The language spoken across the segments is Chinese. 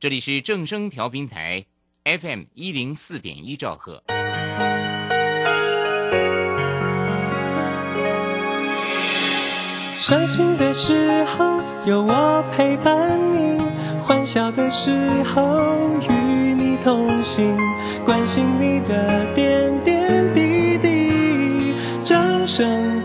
这里是正声调频台 FM 一零四点一兆赫。伤心的时候有我陪伴你，欢笑的时候与你同行，关心你的点点滴滴。掌声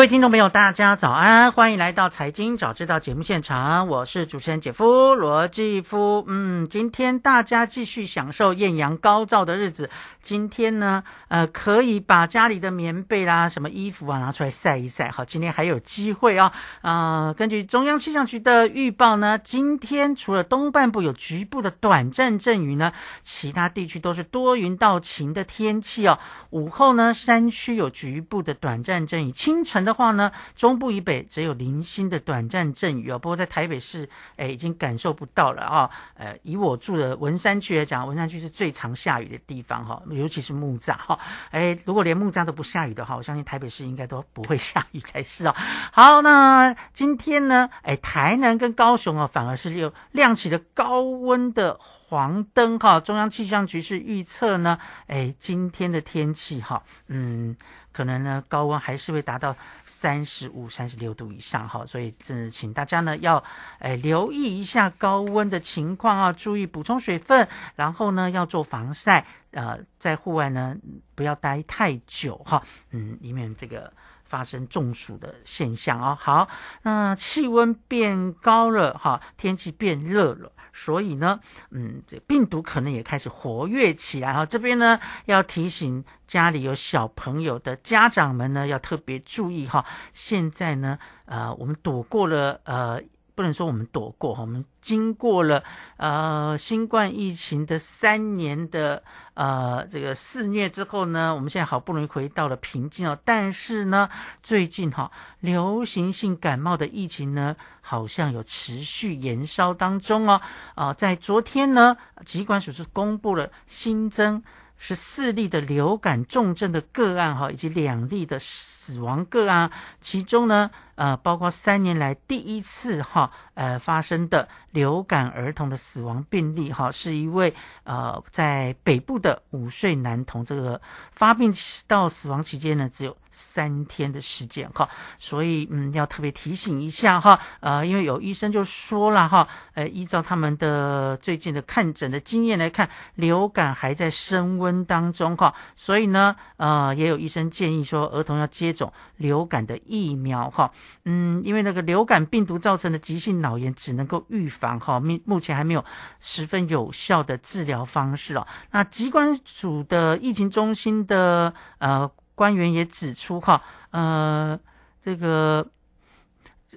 各位听众朋友，大家早安，欢迎来到《财经早知道》节目现场，我是主持人姐夫罗继夫。嗯，今天大家继续享受艳阳高照的日子。今天呢，呃，可以把家里的棉被啦、什么衣服啊拿出来晒一晒。好，今天还有机会啊。啊，根据中央气象局的预报呢，今天除了东半部有局部的短暂阵雨呢，其他地区都是多云到晴的天气哦。午后呢，山区有局部的短暂阵雨，清晨。的的话呢，中部以北只有零星的短暂阵雨哦。不过在台北市，哎，已经感受不到了啊。呃，以我住的文山区来讲，文山区是最常下雨的地方哈，尤其是木栅哈。哎，如果连木栅都不下雨的话，我相信台北市应该都不会下雨才是哦。好，那今天呢，哎，台南跟高雄哦，反而是又亮起了高温的黄灯哈。中央气象局是预测呢，哎，今天的天气哈，嗯。可能呢，高温还是会达到三十五、三十六度以上哈，所以这请大家呢要诶留意一下高温的情况啊，注意补充水分，然后呢要做防晒，呃，在户外呢不要待太久哈，嗯，以免这个。发生中暑的现象哦。好，那气温变高了哈，天气变热了，所以呢，嗯，这病毒可能也开始活跃起来哈。这边呢，要提醒家里有小朋友的家长们呢，要特别注意哈。现在呢，呃，我们躲过了呃。不能说我们躲过，我们经过了呃新冠疫情的三年的呃这个肆虐之后呢，我们现在好不容易回到了平静哦。但是呢，最近哈流行性感冒的疫情呢，好像有持续延烧当中哦。啊，在昨天呢，疾管署是公布了新增十四例的流感重症的个案哈，以及两例的死亡个案，其中呢。呃，包括三年来第一次哈，呃发生的流感儿童的死亡病例哈，是一位呃在北部的五岁男童，这个发病到死亡期间呢只有三天的时间哈，所以嗯要特别提醒一下哈，呃因为有医生就说了哈，呃依照他们的最近的看诊的经验来看，流感还在升温当中哈，所以呢呃也有医生建议说儿童要接种流感的疫苗哈。嗯，因为那个流感病毒造成的急性脑炎只能够预防哈，目目前还没有十分有效的治疗方式哦。那疾管署的疫情中心的呃官员也指出哈，呃，这个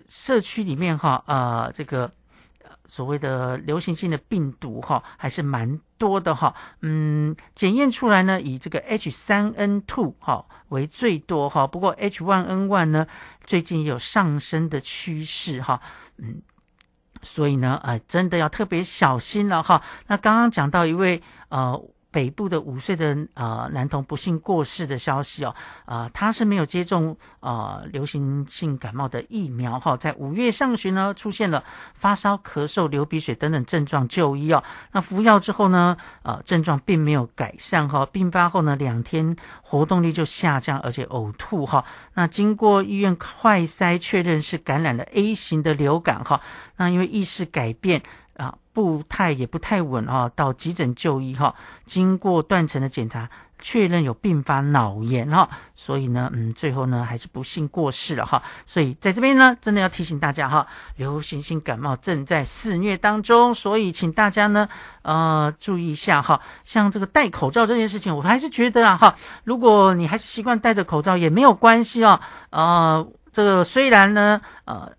社区里面哈，呃，这个。所谓的流行性的病毒哈，还是蛮多的哈。嗯，检验出来呢，以这个 H 三 N two 哈为最多哈。不过 H one N one 呢，最近有上升的趋势哈。嗯，所以呢，呃，真的要特别小心了哈。那刚刚讲到一位呃。北部的五岁的呃男童不幸过世的消息哦，啊，他是没有接种呃流行性感冒的疫苗哈，在五月上旬呢出现了发烧、咳嗽、流鼻水等等症状就医哦，那服药之后呢，呃症状并没有改善哈，病发后呢两天活动力就下降，而且呕吐哈，那经过医院快筛确认是感染了 A 型的流感哈，那因为意识改变。步态也不太稳哈，到急诊就医哈，经过断层的检查。确认有并发脑炎哈，所以呢，嗯，最后呢还是不幸过世了哈。所以在这边呢，真的要提醒大家哈，流行性感冒正在肆虐当中，所以请大家呢，呃，注意一下哈。像这个戴口罩这件事情，我还是觉得啊哈，如果你还是习惯戴着口罩也没有关系哦。呃，这个虽然呢，呃。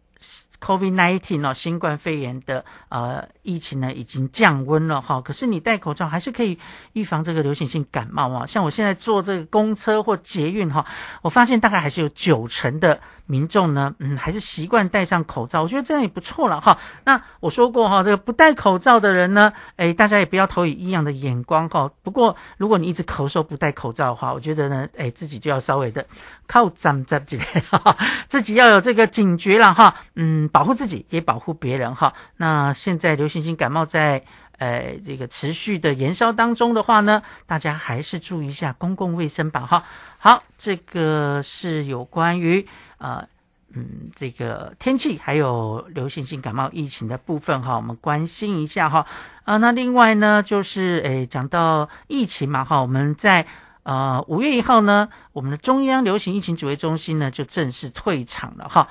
COVID-19 哦，新冠肺炎的呃疫情呢已经降温了哈，可是你戴口罩还是可以预防这个流行性感冒啊。像我现在坐这个公车或捷运哈，我发现大概还是有九成的。民众呢，嗯，还是习惯戴上口罩，我觉得这样也不错了哈。那我说过哈，这个不戴口罩的人呢，哎，大家也不要投以异样的眼光哈。不过，如果你一直咳嗽不戴口罩的话，我觉得呢，哎，自己就要稍微的靠站站起来，自己要有这个警觉了哈。嗯，保护自己也保护别人哈。那现在流行性感冒在呃这个持续的延烧当中的话呢，大家还是注意一下公共卫生吧哈。好，这个是有关于。呃，嗯，这个天气还有流行性感冒疫情的部分哈，我们关心一下哈。啊，那另外呢，就是诶，讲到疫情嘛哈，我们在呃五月一号呢，我们的中央流行疫情指挥中心呢就正式退场了哈。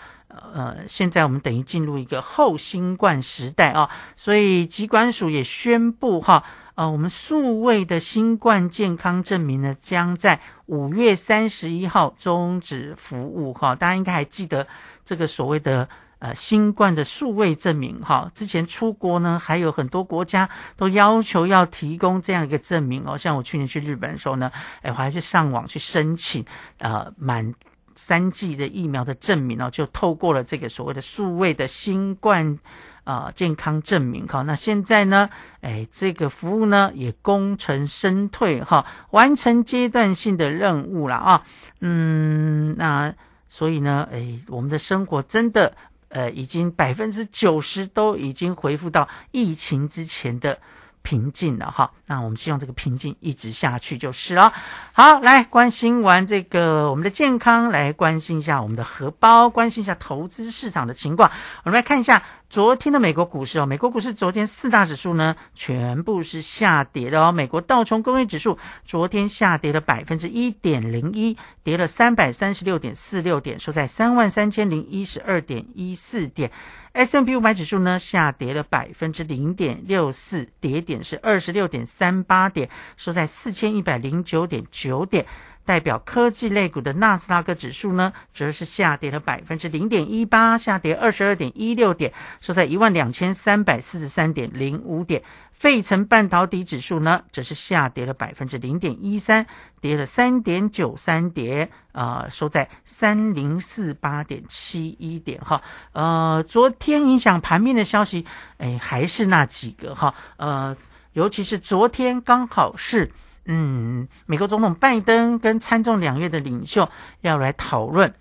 呃，现在我们等于进入一个后新冠时代啊，所以疾管署也宣布哈。呃，我们数位的新冠健康证明呢，将在五月三十一号终止服务哈。大家应该还记得这个所谓的呃新冠的数位证明哈。之前出国呢，还有很多国家都要求要提供这样一个证明哦。像我去年去日本的时候呢，哎，我还是上网去申请呃满三剂的疫苗的证明哦，就透过了这个所谓的数位的新冠。啊，健康证明哈，那现在呢，哎，这个服务呢也功成身退哈，完成阶段性的任务了啊，嗯，那所以呢，哎，我们的生活真的，呃，已经百分之九十都已经恢复到疫情之前的。平静了哈，那我们希望这个平静一直下去就是了。好，来关心完这个我们的健康，来关心一下我们的荷包，关心一下投资市场的情况。我们来看一下昨天的美国股市哦，美国股市昨天四大指数呢全部是下跌的哦。美国道琼工业指数昨天下跌了百分之一点零一，跌了三百三十六点四六点，收在三万三千零一十二点一四点。S M P 五百指数呢下跌了百分之零点六四，跌点是二十六点三八点，收在四千一百零九点九点。代表科技类股的纳斯达克指数呢，则是下跌了百分之零点一八，下跌二十二点一六点，收在一万两千三百四十三点零五点。费城半导体指数呢，则是下跌了百分之零点一三，跌了三点九三点，啊，收在三零四八点七一点哈。呃，昨天影响盘面的消息，哎，还是那几个哈。呃，尤其是昨天刚好是，嗯，美国总统拜登跟参众两院的领袖要来讨论。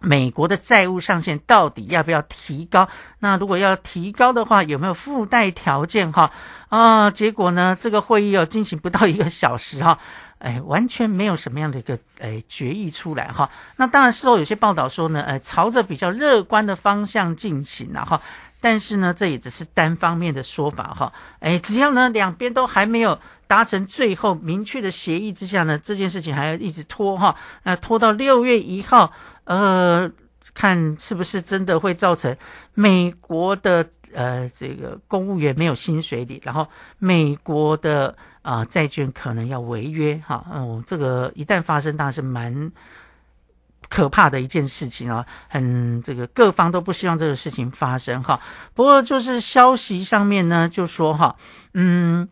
美国的债务上限到底要不要提高？那如果要提高的话，有没有附带条件？哈啊，结果呢？这个会议哦进行不到一个小时哈，哎，完全没有什么样的一个哎决议出来哈。那当然事后有些报道说呢，呃，朝着比较乐观的方向进行了哈。但是呢，这也只是单方面的说法哈。哎，只要呢两边都还没有达成最后明确的协议之下呢，这件事情还要一直拖哈。那拖到六月一号。呃，看是不是真的会造成美国的呃这个公务员没有薪水领，然后美国的啊债券可能要违约哈，嗯，这个一旦发生，当然是蛮可怕的一件事情啊，很这个各方都不希望这个事情发生哈。不过就是消息上面呢，就说哈，嗯。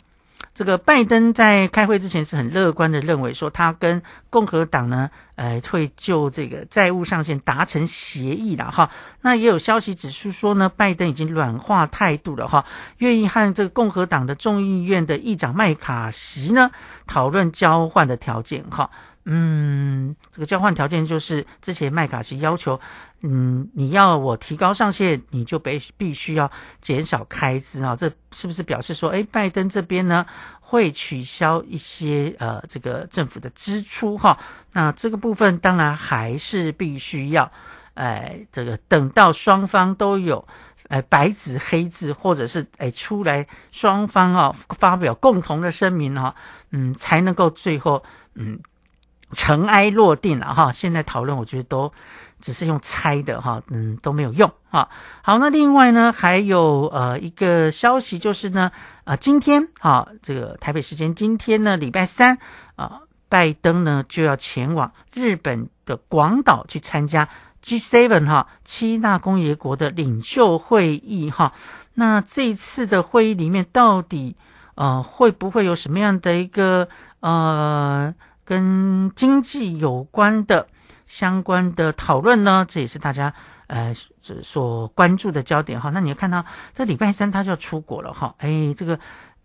这个拜登在开会之前是很乐观的，认为说他跟共和党呢，呃，会就这个债务上限达成协议了哈。那也有消息指出说呢，拜登已经软化态度了哈，愿意和这个共和党的众议院的议长麦卡锡呢讨论交换的条件哈。嗯，这个交换条件就是之前麦卡锡要求，嗯，你要我提高上限，你就必必须要减少开支啊。这是不是表示说，哎，拜登这边呢会取消一些呃这个政府的支出哈？那这个部分当然还是必须要，哎，这个等到双方都有呃白纸黑字，或者是哎出来双方啊发表共同的声明哈，嗯，才能够最后嗯尘埃落定了哈。现在讨论，我觉得都只是用猜的哈，嗯都没有用哈。好，那另外呢还有呃一个消息就是呢啊今天啊这个台北时间今天呢礼拜三啊拜登呢就要前往日本的广岛去参加。G7 哈，七大工业国的领袖会议哈，那这一次的会议里面到底呃会不会有什么样的一个呃跟经济有关的相关的讨论呢？这也是大家呃所关注的焦点哈。那你要看到这礼拜三他就要出国了哈，哎这个。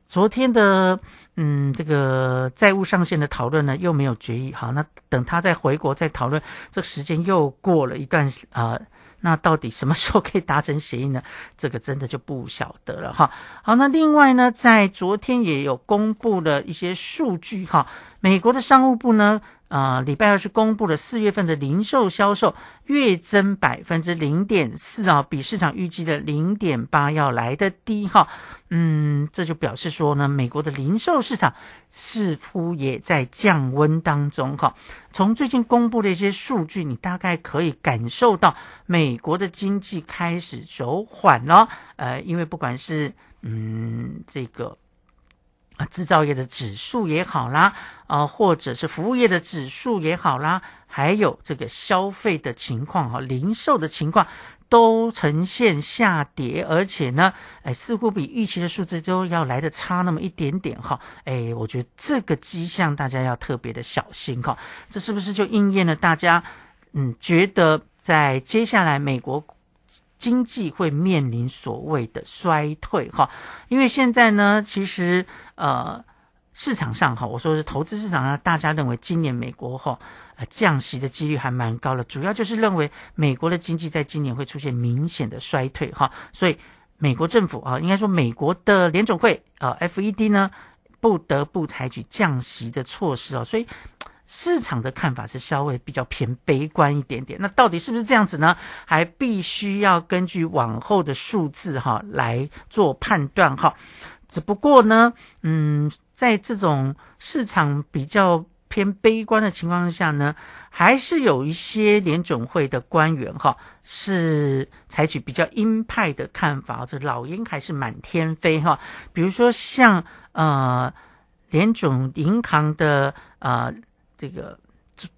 昨天的嗯，这个债务上限的讨论呢，又没有决议。好，那等他再回国再讨论，这时间又过了一段啊。那到底什么时候可以达成协议呢？这个真的就不晓得了哈。好，那另外呢，在昨天也有公布了一些数据哈。美国的商务部呢。啊，礼拜二是公布了四月份的零售销售月增百分之零点四啊，比市场预计的零点八要来的低哈。嗯，这就表示说呢，美国的零售市场似乎也在降温当中哈。从最近公布的一些数据，你大概可以感受到美国的经济开始走缓了。呃，因为不管是嗯这个。制造业的指数也好啦，啊，或者是服务业的指数也好啦，还有这个消费的情况哈，零售的情况都呈现下跌，而且呢，哎，似乎比预期的数字都要来的差那么一点点哈，哎，我觉得这个迹象大家要特别的小心哈，这是不是就应验了大家嗯觉得在接下来美国？经济会面临所谓的衰退哈，因为现在呢，其实呃市场上哈，我说是投资市场上，大家认为今年美国哈呃降息的几率还蛮高的，主要就是认为美国的经济在今年会出现明显的衰退哈，所以美国政府啊，应该说美国的联总会啊 FED 呢不得不采取降息的措施哦，所以。市场的看法是稍微比较偏悲观一点点，那到底是不是这样子呢？还必须要根据往后的数字哈来做判断哈。只不过呢，嗯，在这种市场比较偏悲观的情况下呢，还是有一些联准会的官员哈是采取比较鹰派的看法，这老鹰还是满天飞哈。比如说像呃联总银行的呃。这个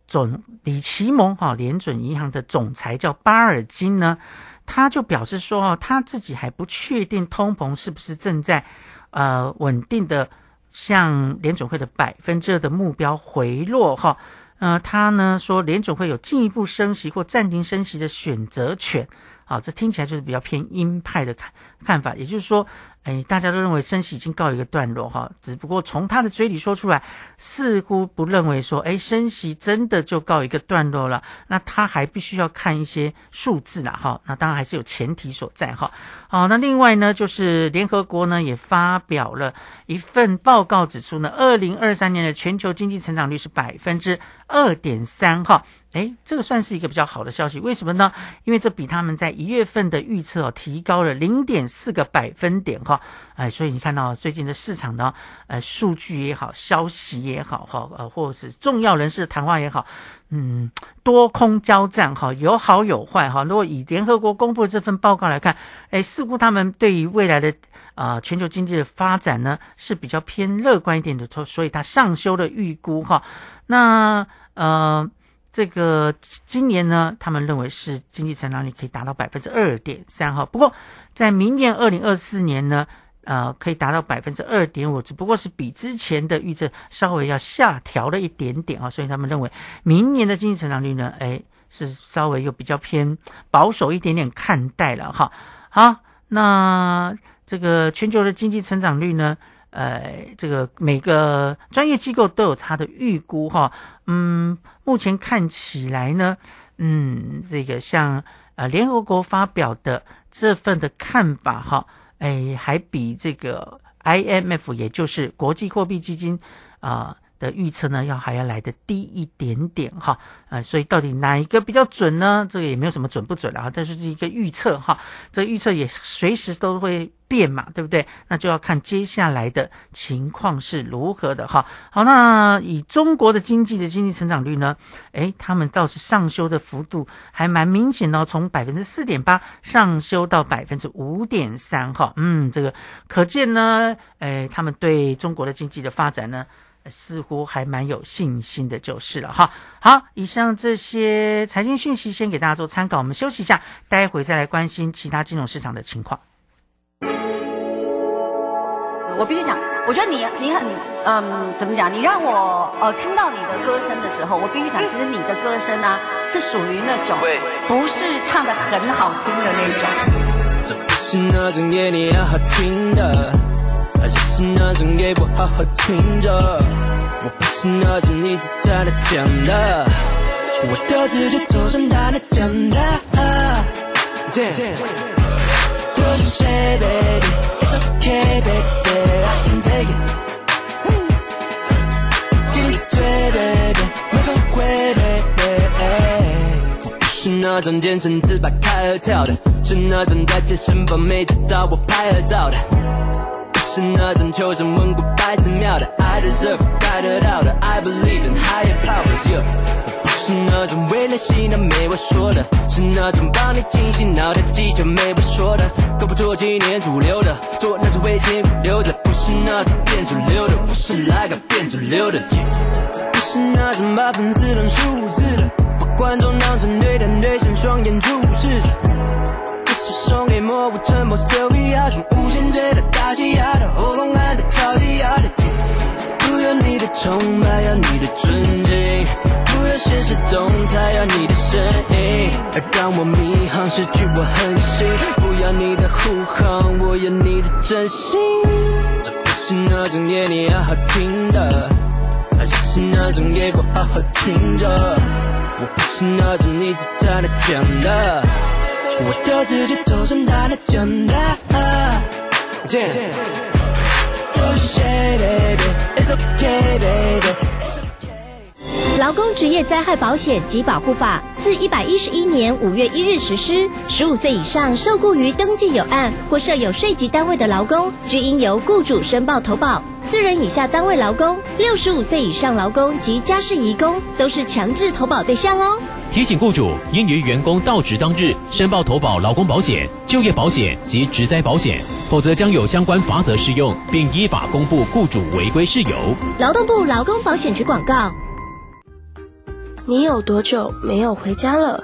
总李奇蒙哈联准银行的总裁叫巴尔金呢，他就表示说哦，他自己还不确定通膨是不是正在呃稳定的向联准会的百分之二的目标回落哈，呃，他呢说联准会有进一步升息或暂停升息的选择权，啊，这听起来就是比较偏鹰派的看看法，也就是说。哎，大家都认为升息已经告一个段落哈，只不过从他的嘴里说出来，似乎不认为说，哎，升息真的就告一个段落了。那他还必须要看一些数字啦哈，那当然还是有前提所在哈。好，那另外呢，就是联合国呢也发表了一份报告，指出呢，二零二三年的全球经济成长率是百分之二点三哈。哎，这个算是一个比较好的消息，为什么呢？因为这比他们在一月份的预测哦提高了零点四个百分点哈。哎，所以你看到最近的市场呢，呃，数据也好，消息也好哈，呃，或者是重要人士谈话也好，嗯，多空交战哈，有好有坏哈。如果以联合国公布的这份报告来看，哎，似乎他们对于未来的啊全球经济的发展呢是比较偏乐观一点的，所以他上修了预估哈。那呃。这个今年呢，他们认为是经济成长率可以达到百分之二点三哈。不过在明年二零二四年呢，呃，可以达到百分之二点五，只不过是比之前的预测稍微要下调了一点点啊。所以他们认为明年的经济成长率呢，哎，是稍微又比较偏保守一点点看待了哈。好，那这个全球的经济成长率呢？呃，这个每个专业机构都有它的预估哈，嗯，目前看起来呢，嗯，这个像呃联合国发表的这份的看法哈，哎，还比这个 IMF 也就是国际货币基金啊。的预测呢，要还要来的低一点点哈。呃，所以到底哪一个比较准呢？这个也没有什么准不准了啊，但是是一个预测哈。这预测也随时都会变嘛，对不对？那就要看接下来的情况是如何的哈。好，那以中国的经济的经济成长率呢？诶，他们倒是上修的幅度还蛮明显的，从百分之四点八上修到百分之五点三哈。嗯，这个可见呢，诶，他们对中国的经济的发展呢，似乎还蛮有信心的，就是了哈。好，以上这些财经讯息先给大家做参考，我们休息一下，待会再来关心其他金融市场的情况。我必须讲，我觉得你你很嗯，怎么讲？你让我呃听到你的歌声的时候，我必须讲，其实你的歌声呢、是属于那种不是唱的很好听的那种。这不是那种给你好好听的，而是那种给我好好听着。我不是那种一直在那讲的，我的字就头上他的讲的。多谢谁，baby，it's okay baby，I can take it。给你追，baby，没后悔，baby。我不是那种健身自拍开合跳的，是那种在健身房妹子找我拍合照的。是那种求神问卜拜寺庙的，I deserve 该得到的，I believe in higher powers。Yeah 不是那种为了洗脑没我说的，是那种帮你清醒脑袋技巧没我说的。搞不做今年主流的，做那种为钱留着，不是那种变主流的，我是来个变主流的。不是那种把粉丝当数字的，把观众当成对谈对象，双眼注视着。送给默不沉默 Sylvia，像无限对的大气压的喉咙按的超级压的。不要你的崇拜，要你的尊敬。不要现实动态，要你的声音。当我迷航，失去我恒心。不要你的护航，我要你的真心。这不是那种给你好好听的，而是那种给我好好听着。我不是那种一直在那讲的，我的字就头上他的讲的。多谢 baby，it's okay baby。劳工职业灾害保险及保护法自一百一十一年五月一日实施。十五岁以上受雇于登记有案或设有税籍单位的劳工，均应由雇主申报投保。四人以下单位劳工、六十五岁以上劳工及家事移工都是强制投保对象哦。提醒雇主应于员工到职当日申报投保劳工保险、就业保险及职灾保险，否则将有相关罚则适用，并依法公布雇主违规事由。劳动部劳工保险局广告。你有多久没有回家了？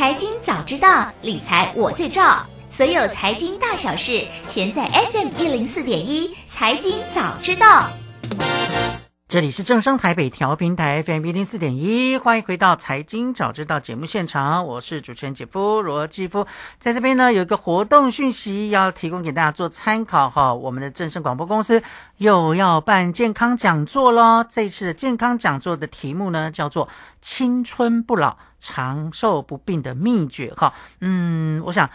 财经早知道，理财我最照。所有财经大小事，全在 SM 一零四点一。财经早知道，这里是正声台北调频台 FM 一零四点一，欢迎回到财经早知道节目现场，我是主持人姐夫罗继夫，在这边呢有一个活动讯息要提供给大家做参考哈，我们的正声广播公司又要办健康讲座喽，这次的健康讲座的题目呢叫做“青春不老，长寿不病的秘诀”哈，嗯，我想。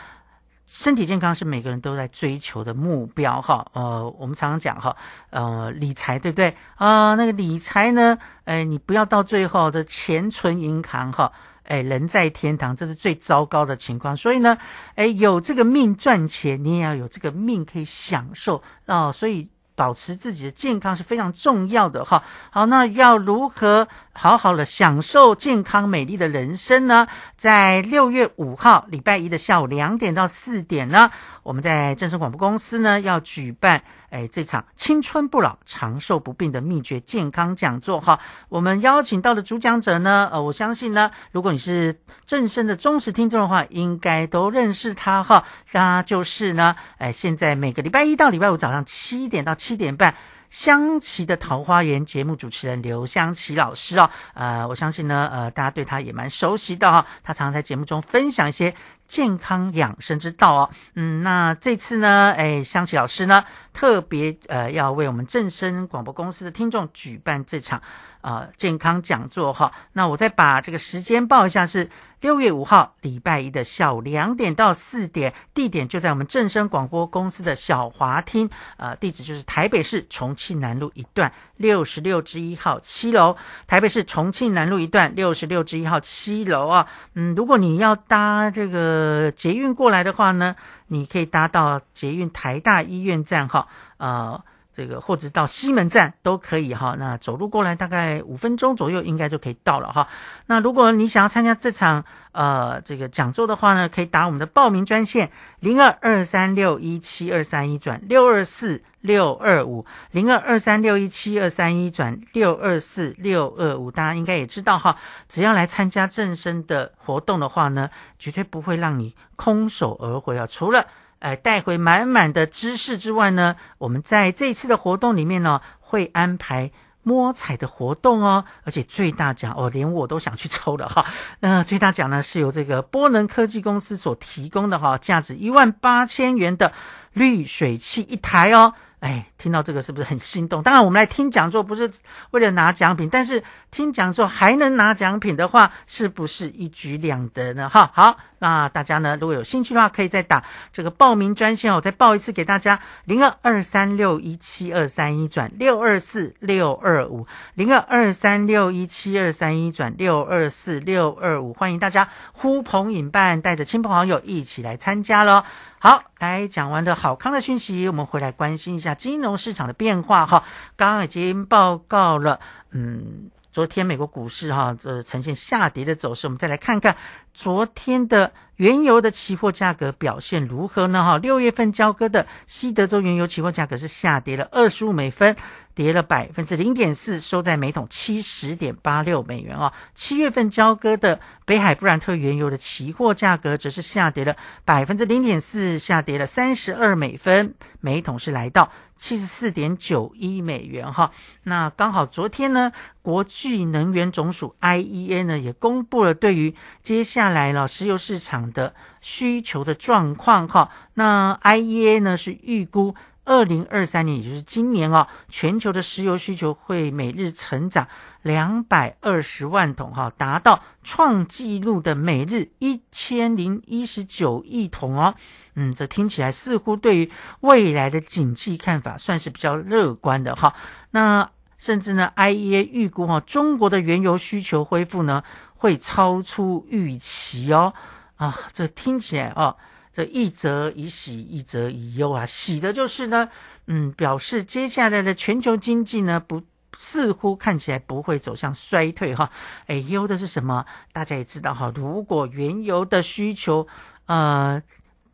身体健康是每个人都在追求的目标，哈，呃，我们常常讲哈，呃，理财对不对？啊，那个理财呢，哎，你不要到最后的钱存银行，哈，哎，人在天堂，这是最糟糕的情况。所以呢，哎，有这个命赚钱，你也要有这个命可以享受啊，所以。保持自己的健康是非常重要的哈。好，那要如何好好的享受健康美丽的人生呢？在六月五号礼拜一的下午两点到四点呢，我们在正声广播公司呢要举办。哎，这场青春不老、长寿不病的秘诀健康讲座哈，我们邀请到的主讲者呢，呃，我相信呢，如果你是正声的忠实听众的话，应该都认识他哈，他就是呢，哎，现在每个礼拜一到礼拜五早上七点到七点半。香琪的桃花源节目主持人刘香琪老师哦，呃，我相信呢，呃，大家对他也蛮熟悉的哈。他常常在节目中分享一些健康养生之道哦。嗯，那这次呢，哎，香琪老师呢，特别呃，要为我们正声广播公司的听众举办这场啊健康讲座哈。那我再把这个时间报一下是。六月五号，礼拜一的下午两点到四点，地点就在我们正声广播公司的小华厅，呃，地址就是台北市重庆南路一段六十六之一号七楼。台北市重庆南路一段六十六之一号七楼啊，嗯，如果你要搭这个捷运过来的话呢，你可以搭到捷运台大医院站哈，呃。这个或者到西门站都可以哈，那走路过来大概五分钟左右应该就可以到了哈。那如果你想要参加这场呃这个讲座的话呢，可以打我们的报名专线零二二三六一七二三一转六二四六二五零二二三六一七二三一转六二四六二五，大家应该也知道哈，只要来参加正身的活动的话呢，绝对不会让你空手而回啊，除了。呃，带回满满的知识之外呢，我们在这一次的活动里面呢，会安排摸彩的活动哦，而且最大奖哦，连我都想去抽了哈。那最大奖呢，是由这个波能科技公司所提供的哈，价值一万八千元的滤水器一台哦。哎，听到这个是不是很心动？当然，我们来听讲座不是为了拿奖品，但是听讲座还能拿奖品的话，是不是一举两得呢？哈，好，那大家呢，如果有兴趣的话，可以再打这个报名专线哦，再报一次给大家：零二二三六一七二三一转六二四六二五，零二二三六一七二三一转六二四六二五，欢迎大家呼朋引伴，带着亲朋好友一起来参加喽。好，来讲完的好康的讯息，我们回来关心一下金融市场的变化哈。刚刚已经报告了，嗯，昨天美国股市哈，这呈现下跌的走势。我们再来看看昨天的原油的期货价格表现如何呢？哈，六月份交割的西德州原油期货价格是下跌了二十五美分。跌了百分之零点四，收在每桶七十点八六美元哦。七月份交割的北海布兰特原油的期货价格则是下跌了百分之零点四，下跌了三十二美分，每桶是来到七十四点九一美元哈。那刚好昨天呢，国际能源总署 IEA 呢也公布了对于接下来了石油市场的需求的状况哈。那 IEA 呢是预估。二零二三年，也就是今年哦，全球的石油需求会每日成长两百二十万桶，哈，达到创纪录的每日一千零一十九亿桶哦。嗯，这听起来似乎对于未来的景气看法算是比较乐观的哈。那甚至呢，IEA 预估哈，中国的原油需求恢复呢会超出预期哦。啊，这听起来哦。这一则以喜，一则以忧啊。喜的就是呢，嗯，表示接下来的全球经济呢，不似乎看起来不会走向衰退哈。哎，忧的是什么？大家也知道哈，如果原油的需求呃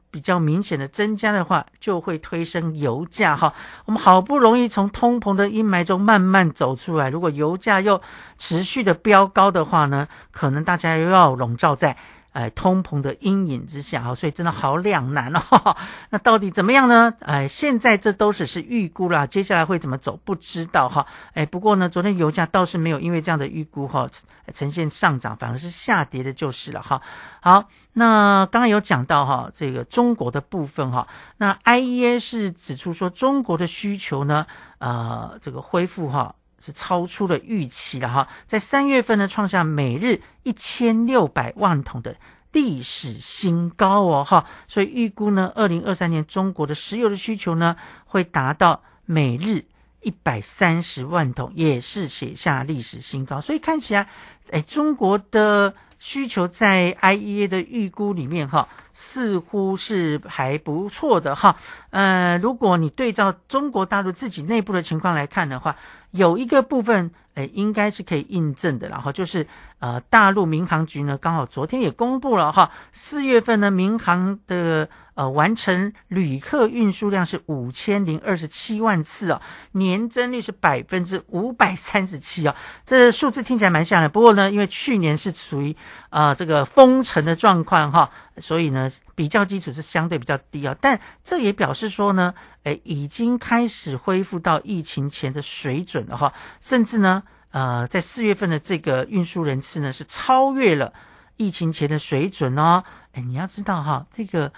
比较明显的增加的话，就会推升油价哈。我们好不容易从通膨的阴霾中慢慢走出来，如果油价又持续的飙高的话呢，可能大家又要笼罩在。哎通膨的阴影之下哈，所以真的好两难哦。那到底怎么样呢？哎，现在这都只是预估啦，接下来会怎么走不知道哈。哎，不过呢，昨天油价倒是没有因为这样的预估哈呈现上涨，反而是下跌的，就是了哈。好，那刚刚有讲到哈，这个中国的部分哈，那 IEA 是指出说中国的需求呢，呃，这个恢复哈。是超出了预期了哈，在三月份呢，创下每日一千六百万桶的历史新高哦哈，所以预估呢，二零二三年中国的石油的需求呢，会达到每日一百三十万桶，也是写下历史新高。所以看起来，哎，中国的需求在 IEA 的预估里面哈，似乎是还不错的哈。呃，如果你对照中国大陆自己内部的情况来看的话，有一个部分，哎，应该是可以印证的，然后就是，呃，大陆民航局呢，刚好昨天也公布了哈，四月份呢，民航的呃完成旅客运输量是五千零二十七万次哦，年增率是百分之五百三十七哦，这数字听起来蛮吓的，不过呢，因为去年是属于啊这个封城的状况哈，所以呢。比较基础是相对比较低啊，但这也表示说呢，诶，已经开始恢复到疫情前的水准了哈，甚至呢，呃，在四月份的这个运输人次呢是超越了疫情前的水准哦。诶，你要知道哈，这个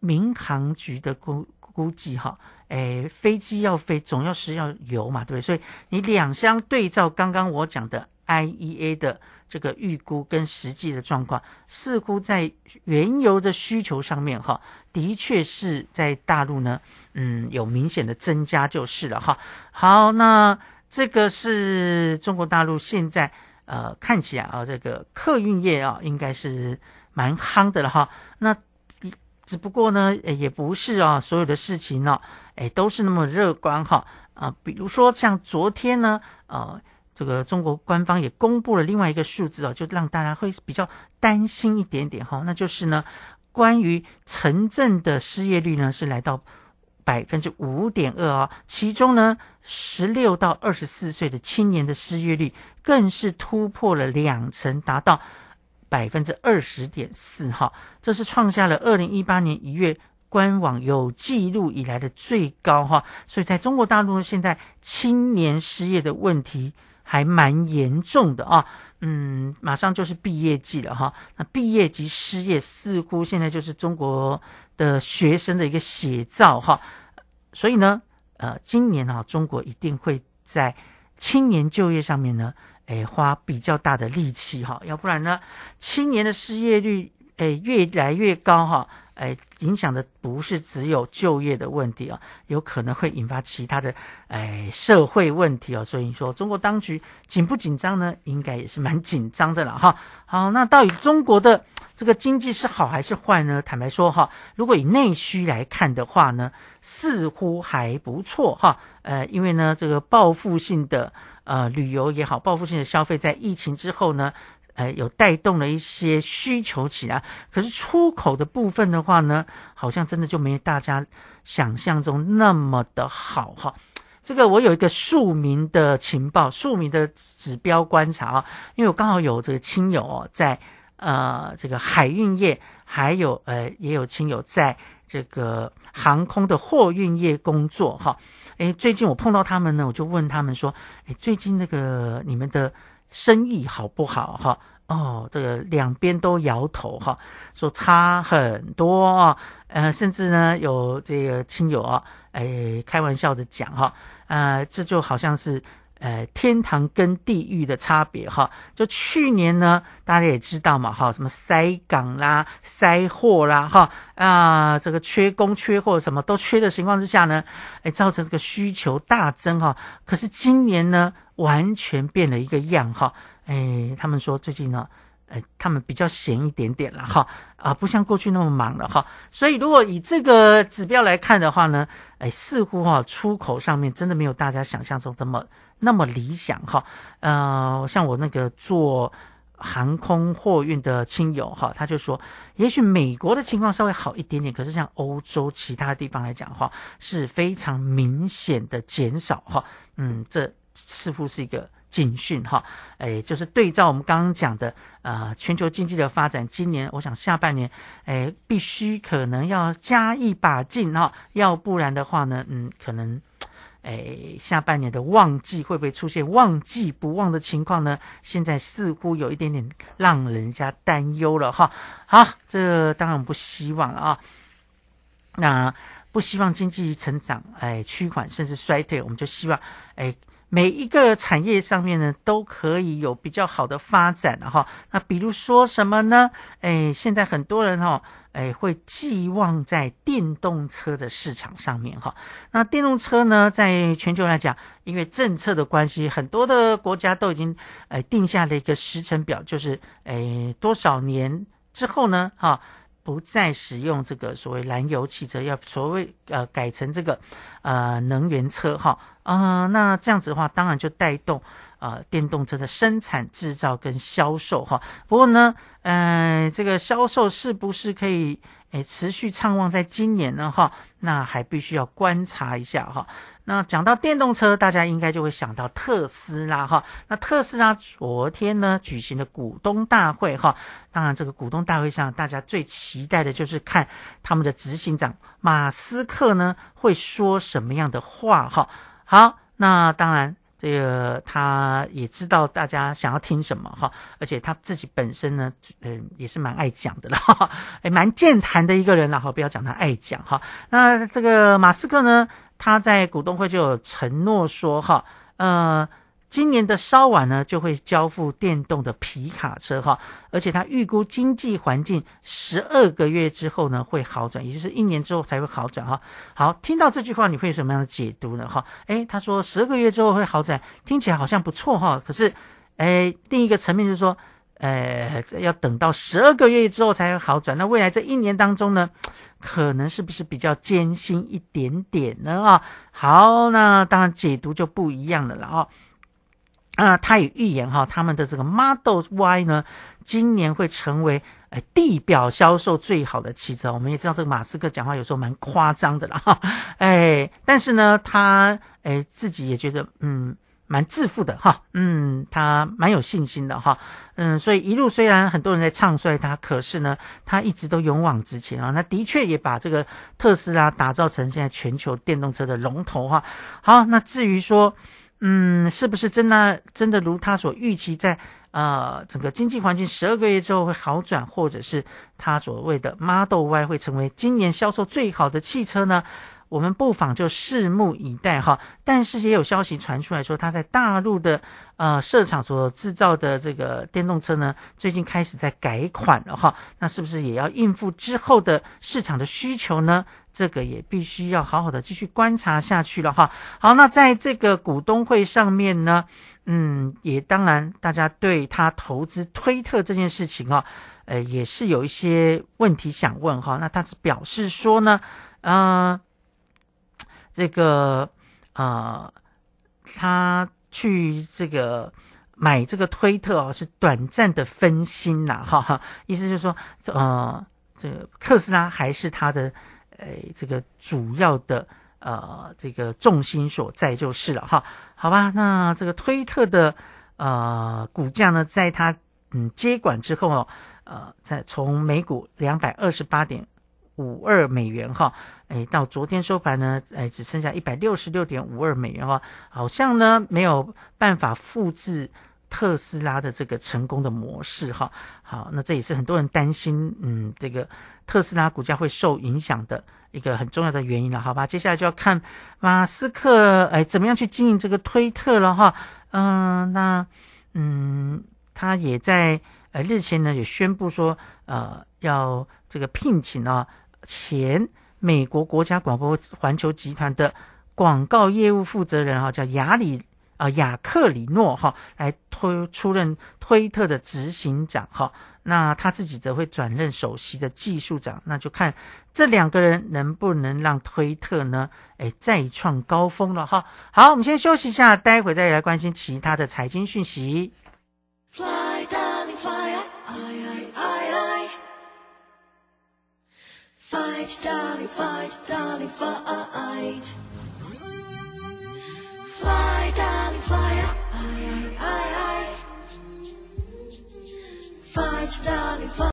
民航局的估估计哈，诶，飞机要飞总要是要油嘛，对不对？所以你两相对照，刚刚我讲的 IEA 的。这个预估跟实际的状况，似乎在原油的需求上面，哈，的确是在大陆呢，嗯，有明显的增加就是了，哈。好，那这个是中国大陆现在呃看起来啊，这个客运业啊，应该是蛮夯的了，哈。那只不过呢，也不是啊，所有的事情呢，哎，都是那么乐观，哈啊。比如说像昨天呢，呃。这个中国官方也公布了另外一个数字哦，就让大家会比较担心一点点哈，那就是呢，关于城镇的失业率呢是来到百分之五点二啊，其中呢十六到二十四岁的青年的失业率更是突破了两成，达到百分之二十点四哈，这是创下了二零一八年一月官网有记录以来的最高哈，所以在中国大陆呢，现在青年失业的问题。还蛮严重的啊，嗯，马上就是毕业季了哈。那毕业及失业似乎现在就是中国的学生的一个写照哈。所以呢，呃，今年啊，中国一定会在青年就业上面呢，诶，花比较大的力气哈。要不然呢，青年的失业率诶越来越高哈。哎，影响的不是只有就业的问题啊，有可能会引发其他的哎社会问题哦。所以说，中国当局紧不紧张呢？应该也是蛮紧张的了哈。好，那到底中国的这个经济是好还是坏呢？坦白说哈，如果以内需来看的话呢，似乎还不错哈。呃，因为呢，这个报复性的呃旅游也好，报复性的消费在疫情之后呢。呃，有带动了一些需求起来，可是出口的部分的话呢，好像真的就没大家想象中那么的好哈。这个我有一个庶民的情报，庶民的指标观察啊，因为我刚好有这个亲友哦，在呃这个海运业，还有呃也有亲友在这个航空的货运业工作哈。哎，最近我碰到他们呢，我就问他们说，哎，最近那个你们的。生意好不好哈？哦，这个两边都摇头哈，说差很多啊。呃，甚至呢有这个亲友啊，哎，开玩笑的讲哈，呃，这就好像是呃天堂跟地狱的差别哈。就去年呢，大家也知道嘛哈，什么塞港啦、塞货啦哈啊，这个缺工缺货什么都缺的情况之下呢，哎，造成这个需求大增哈。可是今年呢？完全变了一个样哈，哎，他们说最近呢，哎，他们比较闲一点点了哈，啊，不像过去那么忙了哈，所以如果以这个指标来看的话呢，哎，似乎哈出口上面真的没有大家想象中那么那么理想哈，呃，像我那个做航空货运的亲友哈，他就说，也许美国的情况稍微好一点点，可是像欧洲其他地方来讲哈，是非常明显的减少哈，嗯，这。似乎是一个警讯哈，哎，就是对照我们刚刚讲的呃全球经济的发展，今年我想下半年哎必须可能要加一把劲哈，要不然的话呢，嗯，可能。哎，下半年的旺季会不会出现旺季不旺的情况呢？现在似乎有一点点让人家担忧了哈。好，这当然不希望了啊。那不希望经济成长哎趋缓甚至衰退，我们就希望哎每一个产业上面呢都可以有比较好的发展了哈。那比如说什么呢？哎，现在很多人哈。哎，会寄望在电动车的市场上面哈。那电动车呢，在全球来讲，因为政策的关系，很多的国家都已经哎定下了一个时程表，就是哎多少年之后呢，哈，不再使用这个所谓燃油汽车，要所谓呃改成这个呃能源车哈。啊，那这样子的话，当然就带动。啊，电动车的生产、制造跟销售哈，不过呢，嗯，这个销售是不是可以诶持续畅旺在今年呢？哈，那还必须要观察一下哈。那讲到电动车，大家应该就会想到特斯拉哈。那特斯拉昨天呢举行的股东大会哈，当然这个股东大会上，大家最期待的就是看他们的执行长马斯克呢会说什么样的话哈。好，那当然。这个他也知道大家想要听什么哈，而且他自己本身呢，嗯，也是蛮爱讲的哈，哎，蛮健谈的一个人了哈，不要讲他爱讲哈。那这个马斯克呢，他在股东会就有承诺说哈，呃。今年的稍晚呢，就会交付电动的皮卡车哈，而且他预估经济环境十二个月之后呢会好转，也就是一年之后才会好转哈。好，听到这句话你会有什么样的解读呢？哈，诶，他说十二个月之后会好转，听起来好像不错哈。可是，诶，另一个层面就是说，呃，要等到十二个月之后才会好转，那未来这一年当中呢，可能是不是比较艰辛一点点呢？啊，好，那当然解读就不一样了了啊。啊，他也预言哈，他们的这个 Model Y 呢，今年会成为哎地表销售最好的汽车。我们也知道这个马斯克讲话有时候蛮夸张的啦，哎，但是呢，他哎自己也觉得嗯蛮自负的哈，嗯，他蛮有信心的哈，嗯，所以一路虽然很多人在唱衰他，可是呢，他一直都勇往直前啊。那的确也把这个特斯拉打造成现在全球电动车的龙头哈。好，那至于说。嗯，是不是真的真的如他所预期，在呃整个经济环境十二个月之后会好转，或者是他所谓的 Model Y 会成为今年销售最好的汽车呢？我们不妨就拭目以待哈。但是也有消息传出来说，他在大陆的呃设厂所制造的这个电动车呢，最近开始在改款了哈。那是不是也要应付之后的市场的需求呢？这个也必须要好好的继续观察下去了哈。好，那在这个股东会上面呢，嗯，也当然大家对他投资推特这件事情啊，呃，也是有一些问题想问哈。那他是表示说呢，嗯。这个啊，他去这个买这个推特哦，是短暂的分心呐，哈哈，意思就是说，呃，这个特斯拉还是他的，诶，这个主要的呃这个重心所在就是了哈，好吧，那这个推特的呃股价呢，在它嗯接管之后哦，呃，在从每股两百二十八点。五二美元哈，哎，到昨天收盘呢，哎，只剩下一百六十六点五二美元哈，好像呢没有办法复制特斯拉的这个成功的模式哈。好，那这也是很多人担心，嗯，这个特斯拉股价会受影响的一个很重要的原因了，好吧？接下来就要看马斯克哎怎么样去经营这个推特了哈。嗯，那嗯，他也在呃日前呢也宣布说，呃，要这个聘请啊。前美国国家广播环球集团的广告业务负责人哈，叫亚里啊雅克里诺哈，来推出任推特的执行长哈。那他自己则会转任首席的技术长。那就看这两个人能不能让推特呢，哎，再创高峰了哈。好，我们先休息一下，待会再来关心其他的财经讯息。Fight, darling, fight, darling, fight. Fly, darling, fly up, aye, aye, aye, aye. Fight, darling, fly.